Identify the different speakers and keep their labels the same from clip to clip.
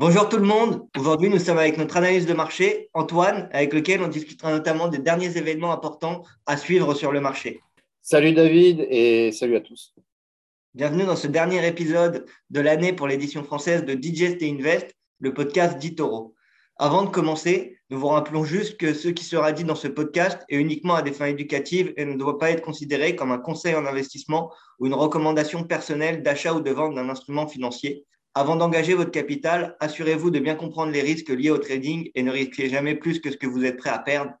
Speaker 1: Bonjour tout le monde. Aujourd'hui, nous sommes avec notre analyse de marché, Antoine, avec lequel on discutera notamment des derniers événements importants à suivre sur le marché.
Speaker 2: Salut David et salut à tous.
Speaker 1: Bienvenue dans ce dernier épisode de l'année pour l'édition française de Digest et Invest, le podcast d'Itoro. Avant de commencer, nous vous rappelons juste que ce qui sera dit dans ce podcast est uniquement à des fins éducatives et ne doit pas être considéré comme un conseil en investissement ou une recommandation personnelle d'achat ou de vente d'un instrument financier. Avant d'engager votre capital, assurez-vous de bien comprendre les risques liés au trading et ne risquez jamais plus que ce que vous êtes prêt à perdre.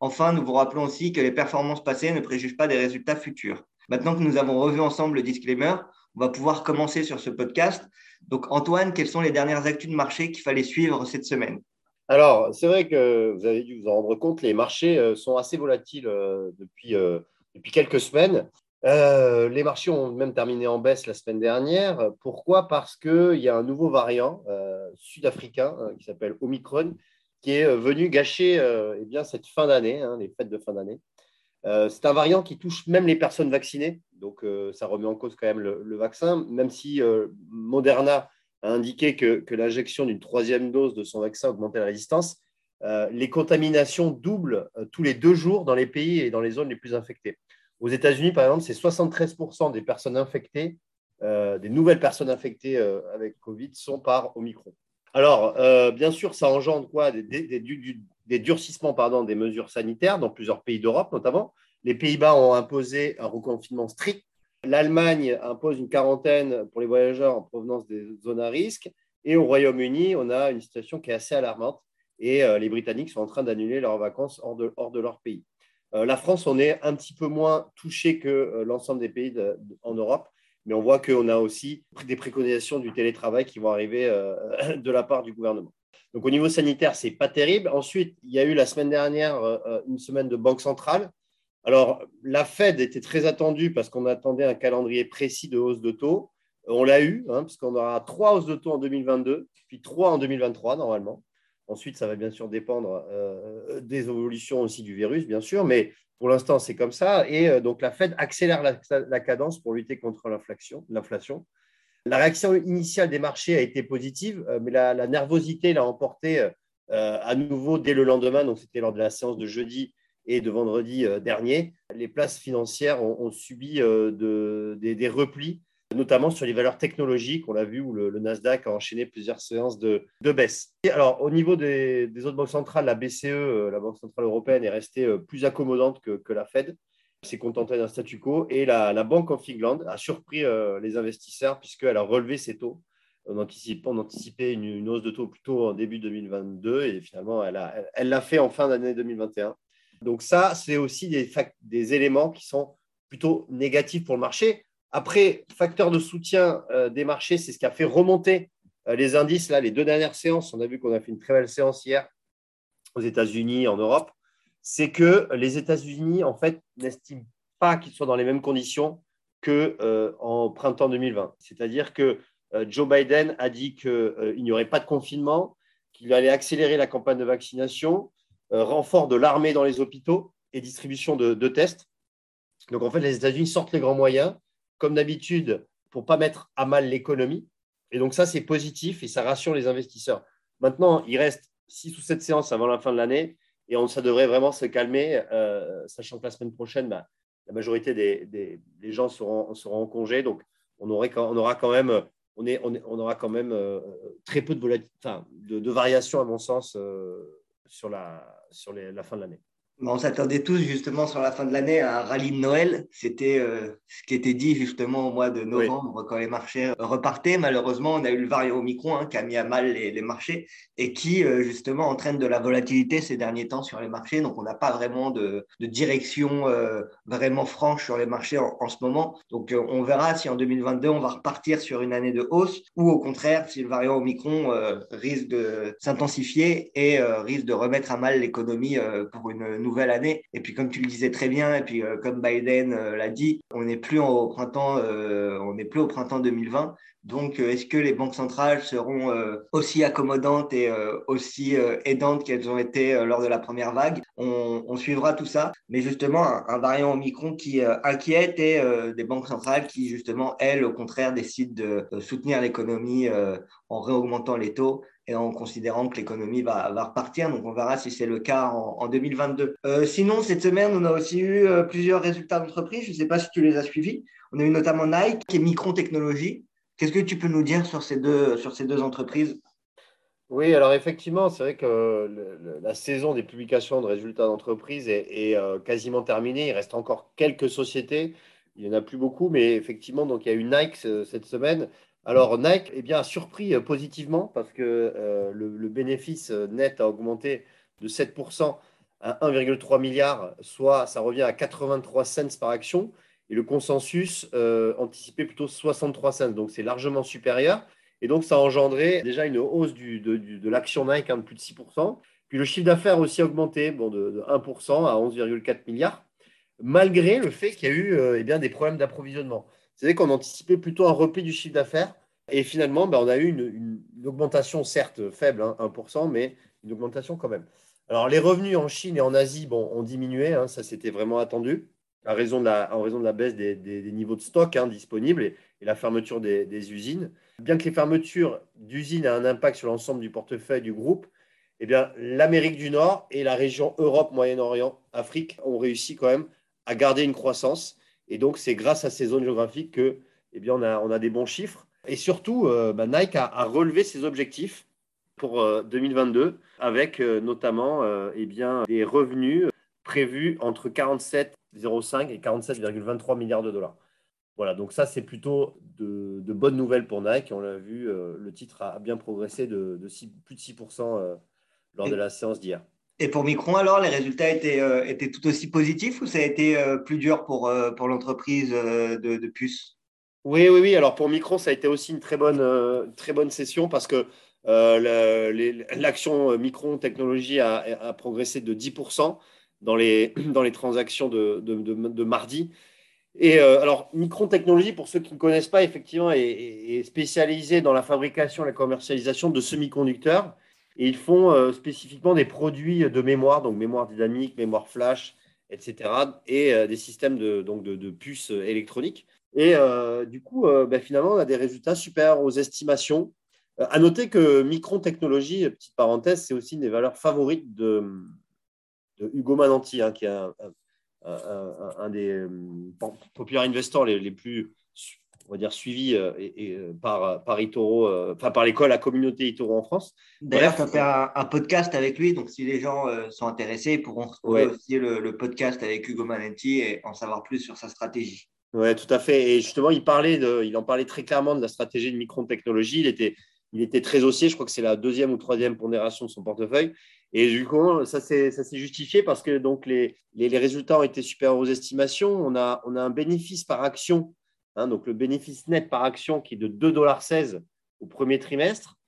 Speaker 1: Enfin, nous vous rappelons aussi que les performances passées ne préjugent pas des résultats futurs. Maintenant que nous avons revu ensemble le disclaimer, on va pouvoir commencer sur ce podcast. Donc, Antoine, quelles sont les dernières actus de marché qu'il fallait suivre cette semaine?
Speaker 2: Alors, c'est vrai que vous avez dû vous en rendre compte, les marchés euh, sont assez volatiles euh, euh, depuis quelques semaines. Euh, les marchés ont même terminé en baisse la semaine dernière. Pourquoi? Parce qu'il y a un nouveau variant euh, sud-africain euh, qui s'appelle Omicron qui est venu gâcher eh cette fin d'année, hein, les fêtes de fin d'année. c'est un variant qui touche même les personnes vaccinées, donc ça remet en cause quand même le, vaccin, même si Moderna a indiqué que, que l'injection d'une troisième dose de son vaccin augmentait la résistance. les contaminations doublent tous les deux jours dans les pays et dans les zones les plus infectées. Aux États-Unis, par exemple, c'est 73% des personnes infectées, euh, des nouvelles personnes infectées euh, avec Covid sont par Omicron. Alors, euh, bien sûr, ça engendre quoi? Des, durcissements pardon, des mesures sanitaires dans plusieurs pays d'Europe, notamment. Les Pays-Bas ont imposé un reconfinement strict. L'Allemagne impose une quarantaine pour les voyageurs en provenance des zones à risque. Et au Royaume-Uni, on a une situation qui est assez alarmante. Et les Britanniques sont en train d'annuler leurs vacances hors de leur pays. Euh, la France, on est un petit peu moins touché que euh, l'ensemble des pays en Europe, mais on voit qu'on a aussi des préconisations du télétravail qui vont arriver euh, de la part du gouvernement. Donc au niveau sanitaire, ce n'est pas terrible. Ensuite, il y a eu la semaine dernière une semaine de banque centrale. Alors la Fed était très attendue parce qu'on attendait un calendrier précis de hausse de taux. On l'a eu, hein, parce qu'on aura trois hausses de taux en 2022, puis trois en 2023 normalement. Ensuite, ça va bien sûr dépendre euh, des évolutions aussi du virus, bien sûr, mais pour l'instant, c'est comme ça. Et euh, donc, la Fed accélère la, cadence pour lutter contre l'inflation. La réaction initiale des marchés a été positive, euh, mais la, nervosité l'a emporté à nouveau dès le lendemain. Donc, c'était lors de la séance de jeudi et de vendredi dernier. Les places financières ont, subi des replis notamment sur les valeurs technologiques, on l'a vu, où le, Nasdaq a enchaîné plusieurs séances de, baisse. alors, au niveau des, autres banques centrales, la BCE, euh, la Banque centrale européenne, est restée euh, plus accommodante que, la Fed, s'est contentée d'un statu quo, et la, Banque of England a surpris euh, les investisseurs puisqu'elle a relevé ses taux. On anticipait, une, hausse de taux plutôt en début 2022, et finalement, elle l'a fait en fin d'année 2021. Donc ça, c'est aussi des éléments qui sont plutôt négatifs pour le marché. Après, facteur de soutien euh, des marchés, c'est ce qui a fait remonter euh, les indices. Là, les deux dernières séances, on a vu qu'on a fait une très belle séance hier aux États-Unis, en Europe. C'est que les États-Unis, en fait, n'estiment pas qu'ils soient dans les mêmes conditions qu'en euh, printemps 2020. C'est-à-dire que Joe Biden a dit qu'il n'y aurait pas de confinement, qu'il allait accélérer la campagne de vaccination, renfort de l'armée dans les hôpitaux et distribution de tests. Donc, en fait, les États-Unis sortent les grands moyens comme d'habitude, pour ne pas mettre à mal l'économie. Et donc ça, c'est positif et ça rassure les investisseurs. Maintenant, il reste six ou sept séances avant la fin de l'année et on, ça devrait vraiment se calmer, euh, sachant que la semaine prochaine, bah, la majorité des, gens seront, seront, en congé. Donc, on, aurait, on aura quand même, on est, on, aura quand même euh, très peu de, de, de variations, à mon sens, euh, sur, la, sur la fin de l'année.
Speaker 1: On s'attendait tous justement sur la fin de l'année à un rallye de Noël. C'était euh, ce qui était dit justement au mois de novembre quand les marchés repartaient. Malheureusement, on a eu le variant Omicron hein, qui a mis à mal les, marchés et qui euh, justement entraîne de la volatilité ces derniers temps sur les marchés. Donc on n'a pas vraiment de, direction euh, vraiment franche sur les marchés en, ce moment. Donc on verra si en 2022 on va repartir sur une année de hausse ou au contraire si le variant Omicron risque de s'intensifier et risque de remettre à mal l'économie pour une nouvelle année. Et puis, comme tu le disais très bien, et puis euh, comme Biden euh, l'a dit, on n'est plus au printemps, euh, on n'est plus au printemps 2020. Donc, est-ce que les banques centrales seront aussi accommodantes et aussi aidantes qu'elles ont été lors de la première vague? On, suivra tout ça. Mais justement, un, variant Omicron qui inquiète et des banques centrales qui, justement, elles, au contraire, décident de soutenir l'économie en réaugmentant les taux et en considérant que l'économie va, repartir. Donc, on verra si c'est le cas en, 2022. sinon, cette semaine, on a aussi eu plusieurs résultats d'entreprise. Je ne sais pas si tu les as suivis. On a eu notamment Nike, est Micron Technologies, Qu'est-ce que tu peux nous dire sur ces deux, sur ces deux entreprises?
Speaker 2: Oui, alors effectivement, c'est vrai que la saison des publications de résultats d'entreprise est, euh, quasiment terminée. Il reste encore quelques sociétés. Il n'y en a plus beaucoup, mais effectivement, donc, il y a eu Nike cette semaine. Alors, Nike eh bien, a surpris euh, positivement parce que euh, le, bénéfice net a augmenté de 7% à 1,3 milliard, soit ça revient à 83 cents par action. Et le consensus euh, anticipait plutôt 63 cents. Donc, c'est largement supérieur. Et donc, ça a engendré déjà une hausse de, l'action Nike hein, de plus de 6%. Puis le chiffre d'affaires aussi augmenté bon, de, 1% à 11,4 milliards, malgré le fait qu'il y a eu euh, eh bien, des problèmes d'approvisionnement. C'est vrai qu'on anticipait plutôt un repli du chiffre d'affaires. Et finalement, ben, on a eu une, augmentation, certes faible, 1%, hein, mais une augmentation quand même. Alors, les revenus en Chine et en Asie bon, ont diminué, hein, ça c'était vraiment attendu en raison de la baisse des, niveaux de stock hein, disponibles et, la fermeture des, usines. Bien que les fermetures d'usines aient un impact sur l'ensemble du portefeuille du groupe, eh bien, l'Amérique du Nord et la région Europe, Moyen-Orient, Afrique ont réussi quand même à garder une croissance. Et donc, c'est grâce à ces zones géographiques que, eh bien, on a, on a des bons chiffres. Et surtout, euh, bah, Nike a, relevé ses objectifs pour 2022 euh, avec euh, notamment eh bien, des revenus prévus entre 47,05 et 47,23 milliards de dollars. Voilà, donc ça, c'est plutôt de, bonnes nouvelles pour Nike. On l'a vu, le titre a bien progressé de, plus de 6% euh, lors de la séance d'hier.
Speaker 1: Et pour Micron, alors, les résultats étaient, euh, étaient tout aussi positifs ou ça a été plus dur pour, pour l'entreprise de, puces
Speaker 2: Oui, oui, oui. Alors pour Micron, ça a été aussi une très bonne, très bonne session parce que l'action Micron Technologie a, progressé de 10% dans les, dans les transactions de, de, mardi. Et euh, alors, Micron Technology, pour ceux qui ne connaissent pas, effectivement, est, est, spécialisé dans la fabrication et la commercialisation de semi-conducteurs. Et ils font euh, spécifiquement des produits de mémoire, donc mémoire dynamique, mémoire flash, etc. Et euh, des systèmes de, donc de, puces électroniques. Et du coup, ben, finalement, on a des résultats supérieurs aux estimations. à noter que Micron Technology, petite parenthèse, c'est aussi une des valeurs favorites de, Hugo Mananti, hein, qui est un, des euh, populaires investors les, plus on va dire, suivis euh, et, euh, par, par enfin par l'école, la communauté Itoro en France.
Speaker 1: D'ailleurs, tu as fait un, podcast avec lui, donc si les gens sont intéressés, ils pourront retrouver aussi le, podcast avec Hugo Mananti et en savoir plus sur sa stratégie.
Speaker 2: Oui, tout à fait. Et justement, il, parlait de, il en parlait très clairement de la stratégie de Micron Technologies. Il était, il était très haussier. Je crois que c'est la deuxième ou troisième pondération de son portefeuille. Et du coup, ça s'est justifié parce que donc les, les, résultats ont été supérieurs aux estimations. On a, on a un bénéfice par action, hein, donc le bénéfice net par action qui est de 2,16$ au premier trimestre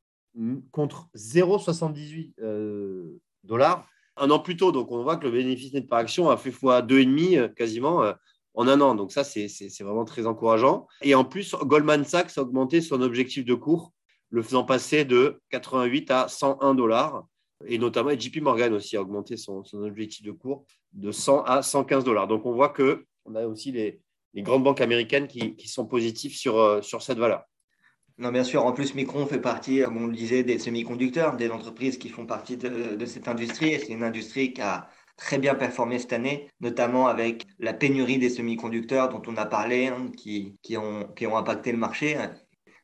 Speaker 2: contre 0,78 euh, dollars un an plus tôt. Donc on voit que le bénéfice net par action a fait fois 2,5 euh, quasiment euh, en un an. Donc ça, c'est vraiment très encourageant. Et en plus, Goldman Sachs a augmenté son objectif de cours, le faisant passer de 88 à 101 dollars et notamment JP Morgan aussi a augmenté son, objectif de cours de 100 à 115 dollars. Donc on voit que on a aussi les, grandes banques américaines qui, sont positives sur, euh, sur cette valeur.
Speaker 1: Non, bien sûr. En plus, Micron fait partie, comme on le disait, des semi-conducteurs, des entreprises qui font partie de, cette industrie. Et c'est une industrie qui a très bien performé cette année, notamment avec la pénurie des semi-conducteurs dont on a parlé, hein, qui, qui, ont, qui ont impacté le marché.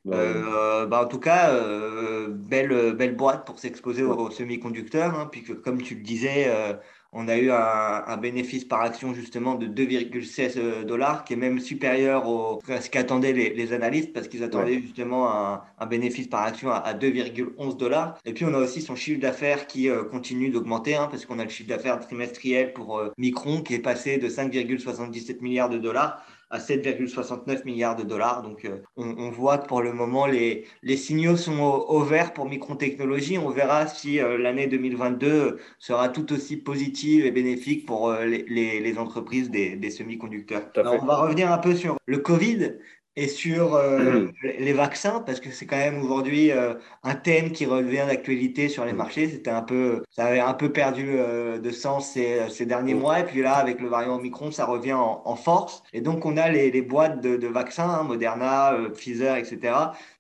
Speaker 1: Euh, bah, en tout cas, euh, belle, belle boîte pour s'exposer aux, semi-conducteurs, hein, puisque comme tu le disais, euh, on a eu un, bénéfice par action justement de 2,16 dollars, qui est même supérieur au, à ce qu'attendaient les, analystes, parce qu'ils attendaient justement un, bénéfice par action à, 2,11 dollars. Et puis on a aussi son chiffre d'affaires qui continue d'augmenter, hein, parce qu'on a le chiffre d'affaires trimestriel pour Micron qui est passé de 5,77 milliards de dollars à 7,69 milliards de dollars. Donc, euh, on, voit que pour le moment, les, les signaux sont au, vert pour Micron Technologies. On verra si euh, l'année 2022 sera tout aussi positive et bénéfique pour euh, les, les, entreprises des, des semi-conducteurs. on va revenir un peu sur le Covid. Et sur euh, les vaccins, parce que c'est quand même aujourd'hui euh, un thème qui revient d'actualité sur les marchés. C'était un peu, ça avait un peu perdu euh, de sens ces, ces, derniers mois, et puis là, avec le variant Omicron, ça revient en, force. Et donc, on a les, les boîtes de, de vaccins, hein, Moderna, Pfizer, etc.,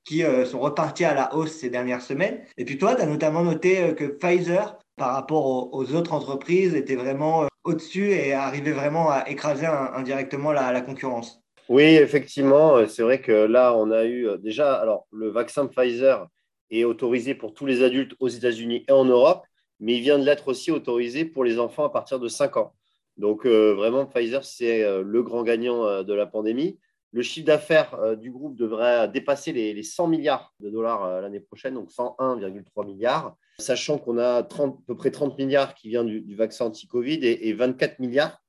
Speaker 1: qui sont repartis à la hausse ces dernières semaines. Et puis toi, tu as notamment noté que Pfizer, par rapport aux, autres entreprises, était vraiment au-dessus et arrivait vraiment à écraser indirectement la, la concurrence.
Speaker 2: Oui, effectivement, euh, c'est vrai que là, on a eu euh, déjà, alors le vaccin Pfizer est autorisé pour tous les adultes aux États-Unis et en Europe, mais il vient de l'être aussi autorisé pour les enfants à partir de 5 ans. Donc euh, vraiment, Pfizer, c'est le grand gagnant de la pandémie. Le chiffre d'affaires du groupe devrait dépasser les, 100 milliards de dollars l'année prochaine, donc 101,3 milliards, sachant qu'on a à peu près 30 milliards qui viennent du, vaccin anti-Covid et 24 milliards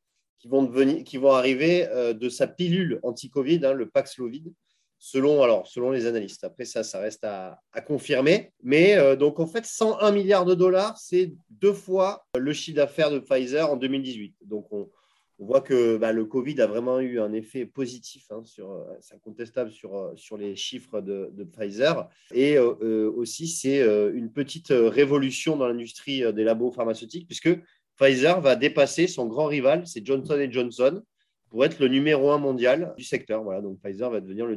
Speaker 2: qui vont, devenir, qui vont arriver euh, de sa pilule anti-Covid, hein, le Paxlovid, selon, alors, selon les analystes. Après, ça, ça reste à, confirmer. Mais euh, donc, en fait, 101 milliards de dollars, c'est deux fois le chiffre d'affaires de Pfizer en 2018. Donc, on, voit que bah, le Covid a vraiment eu un effet positif, hein, sur, euh, c'est incontestable sur, sur les chiffres de, de Pfizer. Et aussi, c'est une petite révolution dans l'industrie des labos pharmaceutiques, puisque Pfizer va dépasser son grand rival, c'est Johnson Johnson, pour être le numéro un mondial du secteur. Voilà, donc Pfizer va devenir le,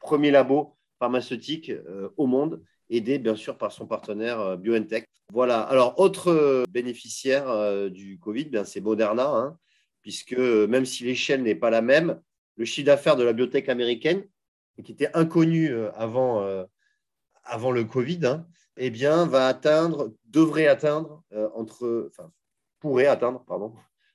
Speaker 2: premier labo pharmaceutique euh, au monde, aidé bien sûr par son partenaire euh, BioNTech. Voilà. Alors, autre euh, bénéficiaire du Covid, c'est Moderna, hein, puisque même si l'échelle n'est pas la même, le chiffre d'affaires de la biotech américaine, qui était inconnu avant, avant le Covid, hein, eh bien, va atteindre, devrait atteindre, euh, entre, enfin, pourrait atteindre, pardon,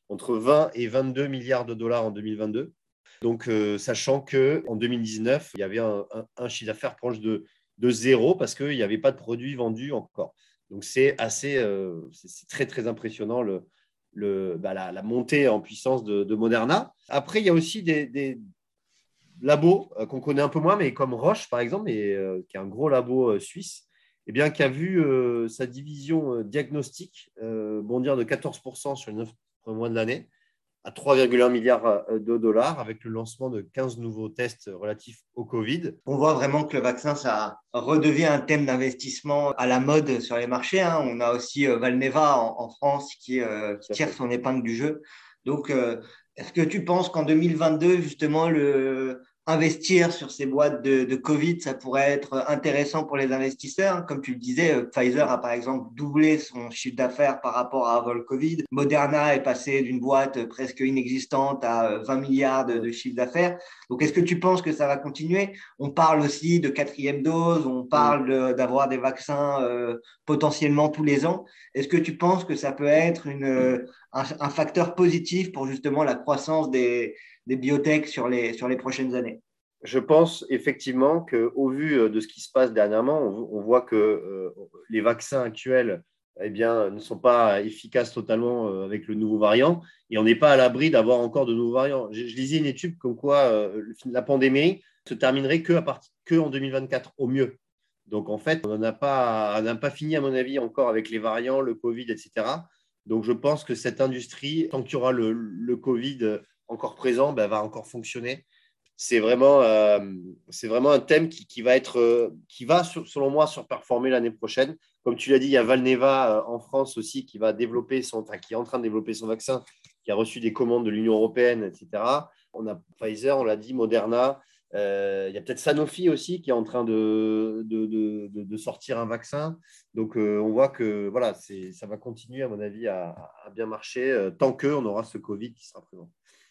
Speaker 2: entre 20 et 22 milliards de dollars en 2022. Donc, euh, sachant qu'en 2019, il y avait un, chiffre d'affaires proche de, de zéro parce qu'il n'y avait pas de produits vendus encore. Donc, c'est assez, euh, c'est très, très impressionnant le, le, bah, la, montée en puissance de, Moderna. Après, il y a aussi des, labos qu'on connaît un peu moins, mais comme Roche, par exemple, et, qui est un gros labo suisse, eh bien, qui a vu euh, sa division euh, diagnostic euh, bondir de 14% sur les 9 premiers mois de l'année à 3,1 milliards de dollars avec le lancement de 15 nouveaux tests relatifs au Covid.
Speaker 1: On voit vraiment que le vaccin, ça redevient un thème d'investissement à la mode sur les marchés. Hein. On a aussi Valneva en, France qui, qui, tire son épingle du jeu. Donc, est-ce que tu penses qu'en 2022, justement, le, investir sur ces boîtes de, Covid, ça pourrait être intéressant pour les investisseurs. Comme tu le disais, euh, Pfizer a par exemple doublé son chiffre d'affaires par rapport à avant Covid. Moderna est passé d'une boîte presque inexistante à 20 euh, milliards de, de chiffre d'affaires. Donc, est-ce que tu penses que ça va continuer? On parle aussi de quatrième dose, on parle d'avoir des vaccins euh, potentiellement tous les ans. Est-ce que tu penses que ça peut être une, un, facteur positif pour justement la croissance des des biotech sur les, sur les prochaines années
Speaker 2: Je pense effectivement qu'au vu euh, de ce qui se passe dernièrement, on, voit que euh, les vaccins actuels eh bien, ne sont pas efficaces totalement euh, avec le nouveau variant et on n'est pas à l'abri d'avoir encore de nouveaux variants. Je, lisais une étude comme quoi la pandémie se terminerait que, que en 2024 au mieux. Donc en fait, on n'a pas, pas fini à mon avis encore avec les variants, le Covid, etc. Donc je pense que cette industrie, tant qu'il y aura le, Covid encore présent ben, va encore fonctionner. C'est vraiment, euh, vraiment un thème qui, qui va, être, euh, qui va selon moi, surperformer l'année prochaine. Comme tu l'as dit, il y a Valneva euh, en France aussi qui, va développer son, qui est en train de développer son vaccin, qui a reçu des commandes de l'Union européenne, etc. On a Pfizer, on l'a dit, Moderna. Il y a peut-être Sanofi aussi qui est en train de, de, de, de sortir un vaccin. Donc, on voit que voilà, ça va continuer, à mon avis, à, à bien marcher tant qu'on aura ce Covid qui sera présent.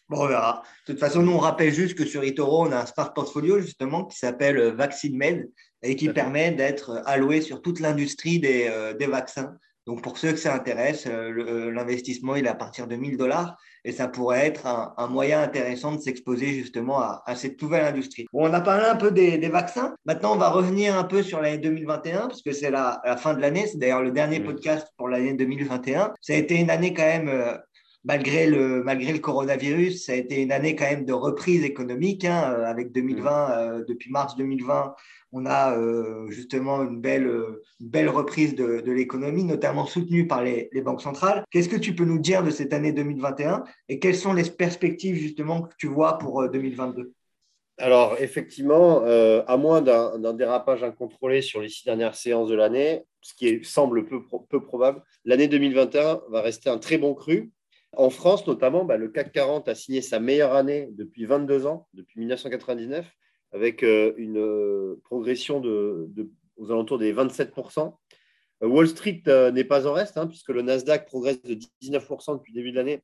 Speaker 1: Bon, on verra. De toute façon, nous, on rappelle juste que sur eToro, on a un smart portfolio justement qui s'appelle euh, VaccineMed et qui permet d'être alloué sur toute l'industrie des, euh, des, vaccins. Donc, pour ceux que ça intéresse, euh, l'investissement, il est à partir de 1000 dollars et ça pourrait être un, un moyen intéressant de s'exposer justement à, à, cette nouvelle industrie. Bon, on a parlé un peu des, des, vaccins. Maintenant, on va revenir un peu sur l'année 2021 parce que c'est la, la, fin de l'année. C'est d'ailleurs le dernier podcast pour l'année 2021. Ça a été une année quand même malgré le, malgré le coronavirus, ça a été une année quand même de reprise économique. Hein, euh, avec 2020, mm. euh, depuis mars 2020, on a euh, justement une belle, belle reprise de, l'économie, notamment soutenue par les, banques centrales. Qu'est-ce que tu peux nous dire de cette année 2021 et quelles sont les perspectives justement que tu vois pour 2022
Speaker 2: Alors, effectivement, euh, à moins d'un dérapage incontrôlé sur les six dernières séances de l'année, ce qui semble peu, peu probable, l'année 2021 va rester un très bon cru. En France, notamment, bah, le CAC 40 a signé sa meilleure année depuis 22 ans, depuis 1999, avec euh, une euh, progression aux alentours des 27%. Wall Street n'est pas en reste, hein, puisque le Nasdaq progresse de 19% depuis le début de l'année,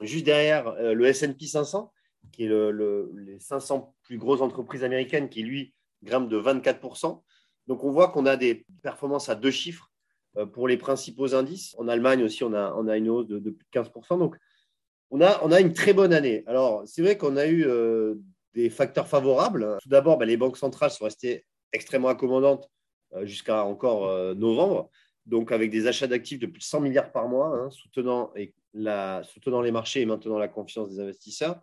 Speaker 2: juste derrière le SP 500 qui est le, les 500 plus grosses entreprises américaines, qui lui grimpe de 24%. Donc on voit qu'on a des performances à deux chiffres euh, pour les principaux indices. En Allemagne aussi, on a, une hausse de, plus de 15%. Donc on a, une très bonne année. Alors c'est vrai qu'on a eu euh, des facteurs favorables. Tout d'abord, bah, les banques centrales sont restées extrêmement accommodantes euh, jusqu'à encore novembre. Donc avec des achats d'actifs de plus de 100 milliards par mois, hein, soutenant, et soutenant les marchés et maintenant la confiance des investisseurs.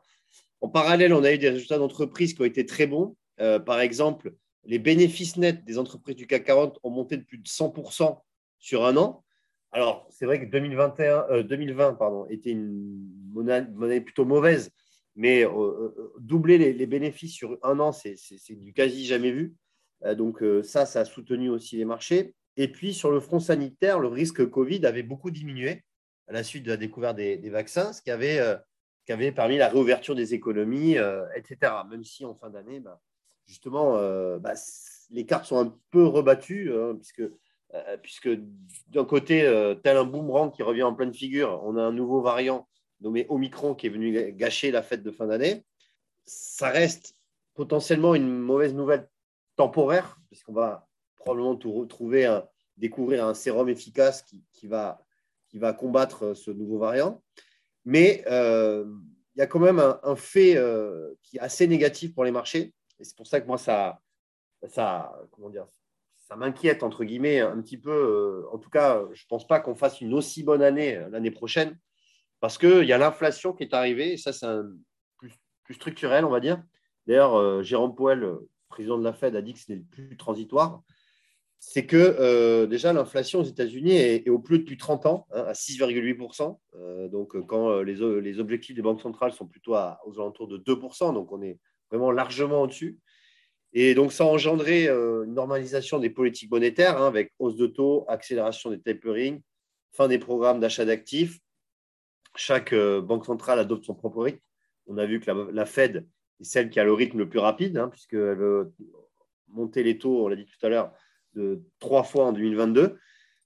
Speaker 2: En parallèle, on a eu des résultats d'entreprises qui ont été très bons. Euh, par exemple, les bénéfices nets des entreprises du CAC 40 ont monté de plus de 100% sur un an. Alors, c'est vrai que 2021, 2020 euh, pardon, était une monnaie, plutôt mauvaise, mais euh, doubler les, bénéfices sur un an, c'est du quasi jamais vu. donc, ça, ça a soutenu aussi les marchés. Et puis, sur le front sanitaire, le risque Covid avait beaucoup diminué à la suite de la découverte des, vaccins, ce qui avait qui avait permis la réouverture des économies, euh, etc. Même si en fin d'année, bah, justement, euh, bah, les cartes sont un peu rebattues, hein, puisque, euh, puisque d'un côté, tel un boomerang qui revient en pleine figure, on a un nouveau variant nommé Omicron qui est venu gâcher la fête de fin d'année. Ça reste potentiellement une mauvaise nouvelle temporaire, puisqu'on va probablement trouver découvrir un sérum efficace qui, qui, va, qui va combattre ce nouveau variant. Mais euh, il y a quand même un, fait euh, qui est assez négatif pour les marchés. Et c'est pour ça que moi, ça, ça, comment dire, ça m'inquiète, entre guillemets, un petit peu. Euh, en tout cas, je ne pense pas qu'on fasse une aussi bonne année l'année prochaine. Parce qu'il y a l'inflation qui est arrivée. Et ça, c'est plus, structurel, on va dire. D'ailleurs, Jérôme Powell, président de la Fed, a dit que ce n'est plus transitoire c'est que euh, déjà l'inflation aux États-Unis est, au plus depuis 30 ans, hein, à 6,8%. Euh, donc, euh, quand les, objectifs des banques centrales sont plutôt aux alentours de 2%, donc on est vraiment largement au-dessus. Et donc, ça a engendré une normalisation des politiques monétaires hein, avec hausse de taux, accélération des tapering, fin des programmes d'achat d'actifs. Chaque banque centrale adopte son propre rythme. On a vu que la, Fed est celle qui a le rythme le plus rapide, hein, puisqu'elle veut monter les taux, on l'a dit tout à l'heure, de trois fois en 2022.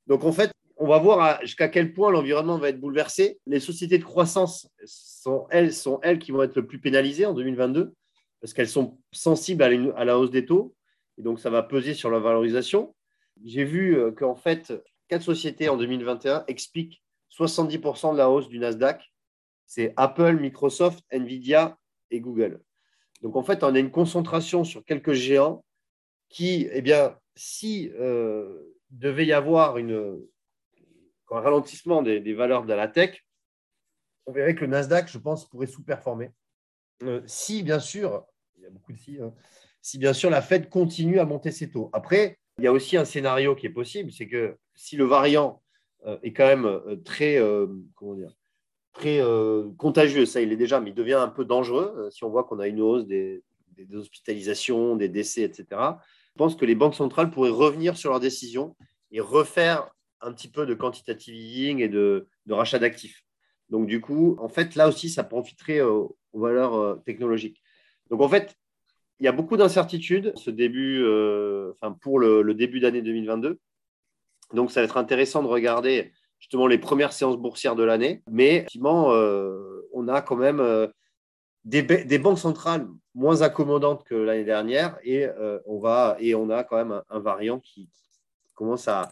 Speaker 2: Donc en fait, on va voir jusqu'à quel point l'environnement va être bouleversé. Les sociétés de croissance sont elles, qui vont être le plus pénalisées en 2022 parce qu'elles sont sensibles à, la hausse des taux et donc ça va peser sur la valorisation. J'ai vu euh, qu'en fait, quatre sociétés en 2021 expliquent 70% de la hausse du Nasdaq. C'est Apple, Microsoft, Nvidia et Google. Donc en fait, on a une concentration sur quelques géants qui, eh bien, si euh, devait y avoir un ralentissement des, valeurs de la tech, on verrait que le Nasdaq, je pense, pourrait sous-performer. Euh, si, bien sûr, il y a beaucoup de si, hein, si, bien sûr, la Fed continue à monter ses taux. Après, il y a aussi un scénario qui est possible, c'est que si le variant est quand même très, comment dire, très contagieux, ça il est déjà, mais il devient un peu dangereux, si on voit qu'on a une hausse des, des hospitalisations, des décès, etc. Je pense que les banques centrales pourraient revenir sur leurs décisions et refaire un petit peu de quantitative easing et de, rachat d'actifs. Donc, du coup, en fait, là aussi, ça profiterait aux, valeurs euh, technologiques. Donc, en fait, il y a beaucoup d'incertitudes euh, enfin, pour le, début d'année 2022. Donc, ça va être intéressant de regarder justement les premières séances boursières de l'année. Mais effectivement, euh, on a quand même des, banques centrales moins accommodantes que l'année dernière et, euh, on a quand même un, variant qui, commence à,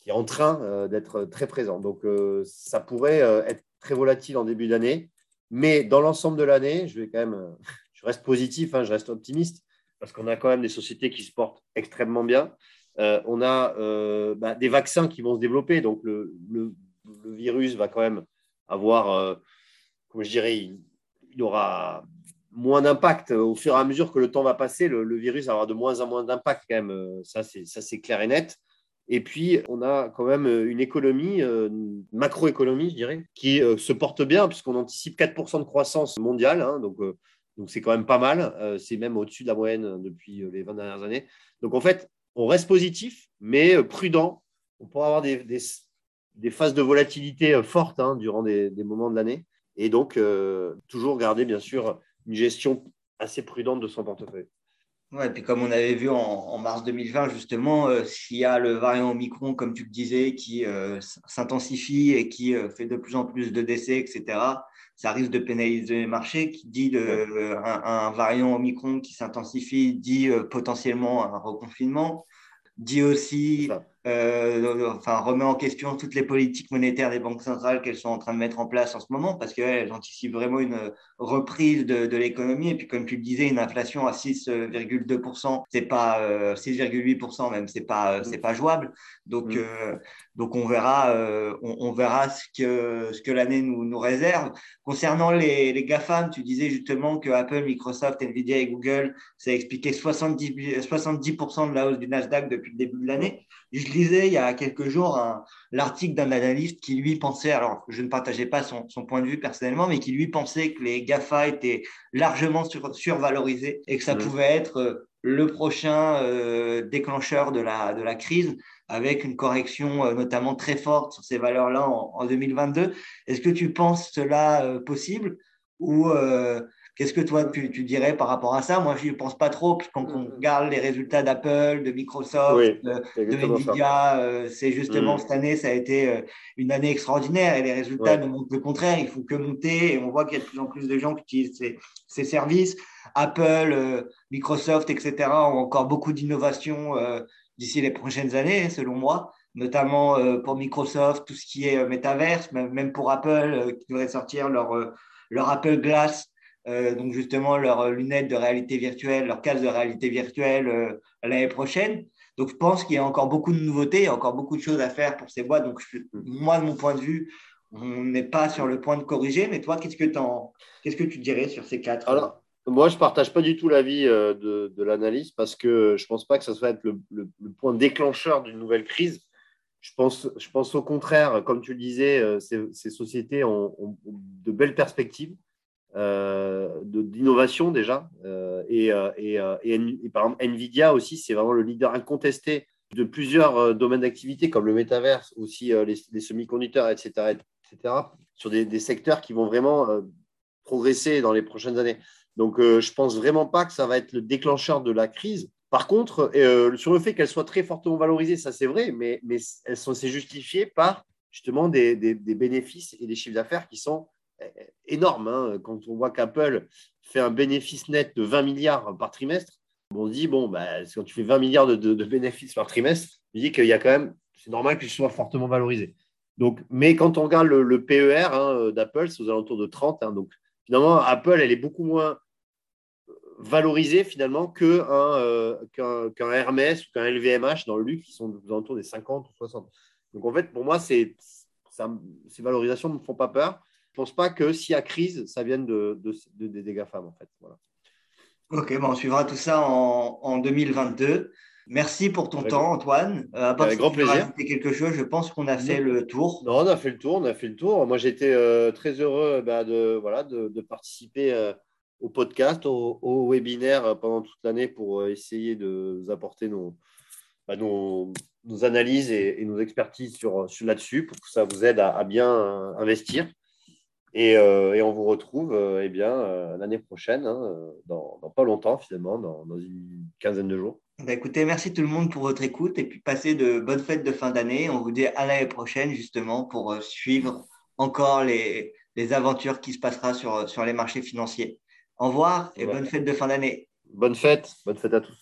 Speaker 2: qui est en train euh, d'être très présent. Donc, euh, ça pourrait être très volatile en début d'année, mais dans l'ensemble de l'année, je reste positif, hein, je reste optimiste parce qu'on a quand même des sociétés qui se portent extrêmement bien. On a bah, des vaccins qui vont se développer, donc le, le, le virus va quand même avoir, comme je dirais, il aura moins d'impact au fur et à mesure que le temps va passer. Le, virus va avoir de moins en moins d'impact quand même. Euh, ça, c'est clair et net. Et puis, on a quand même une économie, euh, une macroéconomie, je dirais, qui euh, se porte bien, puisqu'on anticipe 4% de croissance mondiale. Hein. donc, Donc, c'est quand même pas mal. c'est même au-dessus de la moyenne depuis les 20 dernières années. Donc, en fait, on reste positif, mais prudent. On pourra avoir des, phases de volatilité fortes hein, durant des, moments de l'année. Et donc, toujours garder, bien sûr, une gestion assez prudente de son portefeuille.
Speaker 1: Ouais, puis comme on avait vu en, mars 2020, justement, euh, s'il y a le variant Omicron, comme tu le disais, qui euh, s'intensifie et qui euh, fait de plus en plus de décès, etc., ça risque de pénaliser les marchés. Qui dit un, un, variant Omicron qui s'intensifie dit potentiellement un reconfinement, dit aussi euh, enfin, remet en question toutes les politiques monétaires des banques centrales qu'elles sont en train de mettre en place en ce moment, parce qu'elles anticipent vraiment une reprise de, de l'économie. Et puis, comme tu le disais, une inflation à 6,2%, c'est pas 6,8% euh, même, c'est pas, c'est pas jouable. Donc, mm. euh, donc on verra, on, on, verra ce que, ce que l'année nous, nous réserve. Concernant les, les GAFAM, tu disais justement que Apple, Microsoft, Nvidia et Google, ça a expliqué 70%, 70 de la hausse du Nasdaq depuis le début de l'année. Je lisais il y a quelques jours l'article d'un analyste qui lui pensait, alors je ne partageais pas son, point de vue personnellement, mais qui lui pensait que les GAFA étaient largement survalorisés et que ça mmh. pouvait être euh, le prochain euh, déclencheur de la, de la crise avec une correction euh, notamment très forte sur ces valeurs-là en, 2022. Est-ce que tu penses cela possible ou Qu'est-ce que toi, tu, dirais par rapport à ça? Moi, je n'y pense pas trop, puis quand on mm. regarde les résultats d'Apple, de Microsoft, de, Nvidia, euh, c'est justement mm. cette année, ça a été euh, une année extraordinaire et les résultats nous montrent le contraire. Il faut que monter et on voit qu'il y a de plus en plus de gens qui utilisent ces, services. Apple, euh, Microsoft, etc. ont encore beaucoup d'innovations d'ici les prochaines années, selon moi notamment pour Microsoft, tout ce qui est métaverse, même pour Apple, qui devrait sortir leur, leur Apple Glass euh, donc justement leurs lunettes de réalité virtuelle, leur casque de réalité virtuelle euh, l'année prochaine. Donc je pense qu'il y a encore beaucoup de nouveautés, il y a encore beaucoup de choses à faire pour ces boîtes. Donc moi, de mon point de vue, on n'est pas sur le point de corriger. Mais toi, qu'est-ce que, tu dirais sur ces quatre?
Speaker 2: Alors, moi, je ne partage pas du tout l'avis euh, de, de l'analyse parce que je ne pense pas que ça soit être le, point déclencheur d'une nouvelle crise. Je pense, je pense au contraire, comme tu le disais, ces, sociétés ont, de belles perspectives. Euh, d'innovation déjà. Euh, et, euh, et, et, par exemple, Nvidia aussi, c'est vraiment le leader incontesté de plusieurs domaines d'activité, comme le métaverse, aussi les, semi-conducteurs, etc., etc., sur des, secteurs qui vont vraiment progresser dans les prochaines années. Donc, je pense vraiment pas que ça va être le déclencheur de la crise. Par contre, sur le fait qu'elles soient très fortement valorisées, ça c'est vrai, mais, mais elles sont c'est justifié par justement des, des bénéfices et des chiffres d'affaires qui sont énorme. Hein. Quand on voit qu'Apple fait un bénéfice net de 20 milliards par trimestre, on dit, bon, bah, quand tu fais 20 milliards de, bénéfices par trimestre, on dit qu'il y a quand même, c'est normal qu'il soit fortement valorisé. Donc, mais quand on regarde le, PER hein, d'Apple, c'est aux alentours de 30. Hein. donc, finalement, Apple, elle est beaucoup moins valorisée finalement euh, qu'un Hermès ou qu'un LVMH dans le luxe qui sont aux alentours des 50 ou 60. Donc, en fait, pour moi, ces valorisations ne me font pas peur pense pas que s'il y a crise, ça vienne de, des dégâts femmes, en fait. Voilà.
Speaker 1: Ok, bon, on suivra tout ça en, 2022. Merci pour ton temps, Antoine.
Speaker 2: Euh, Avec grand plaisir.
Speaker 1: quelque chose, je pense qu'on a fait le tour.
Speaker 2: Non, on a fait le tour, on a fait le tour. Moi, j'étais euh, très heureux bah, de, voilà, de, participer euh, au podcast, au, webinaire pendant toute l'année pour essayer de vous apporter nos, bah, nos, analyses et, nos expertises sur, sur là-dessus pour que ça vous aide à bien investir. Euh, et, on vous retrouve euh, eh bien, euh, l'année prochaine, hein, dans, pas longtemps finalement, dans, une quinzaine de jours.
Speaker 1: Bah, écoutez, merci tout le monde pour votre écoute et puis passez de bonnes fêtes de fin d'année. On vous dit à l'année prochaine justement pour suivre encore les, les, aventures qui se passera sur, sur les marchés financiers. Au revoir et bonne fête de fin d'année.
Speaker 2: Bonne fête, bonne fête à tous.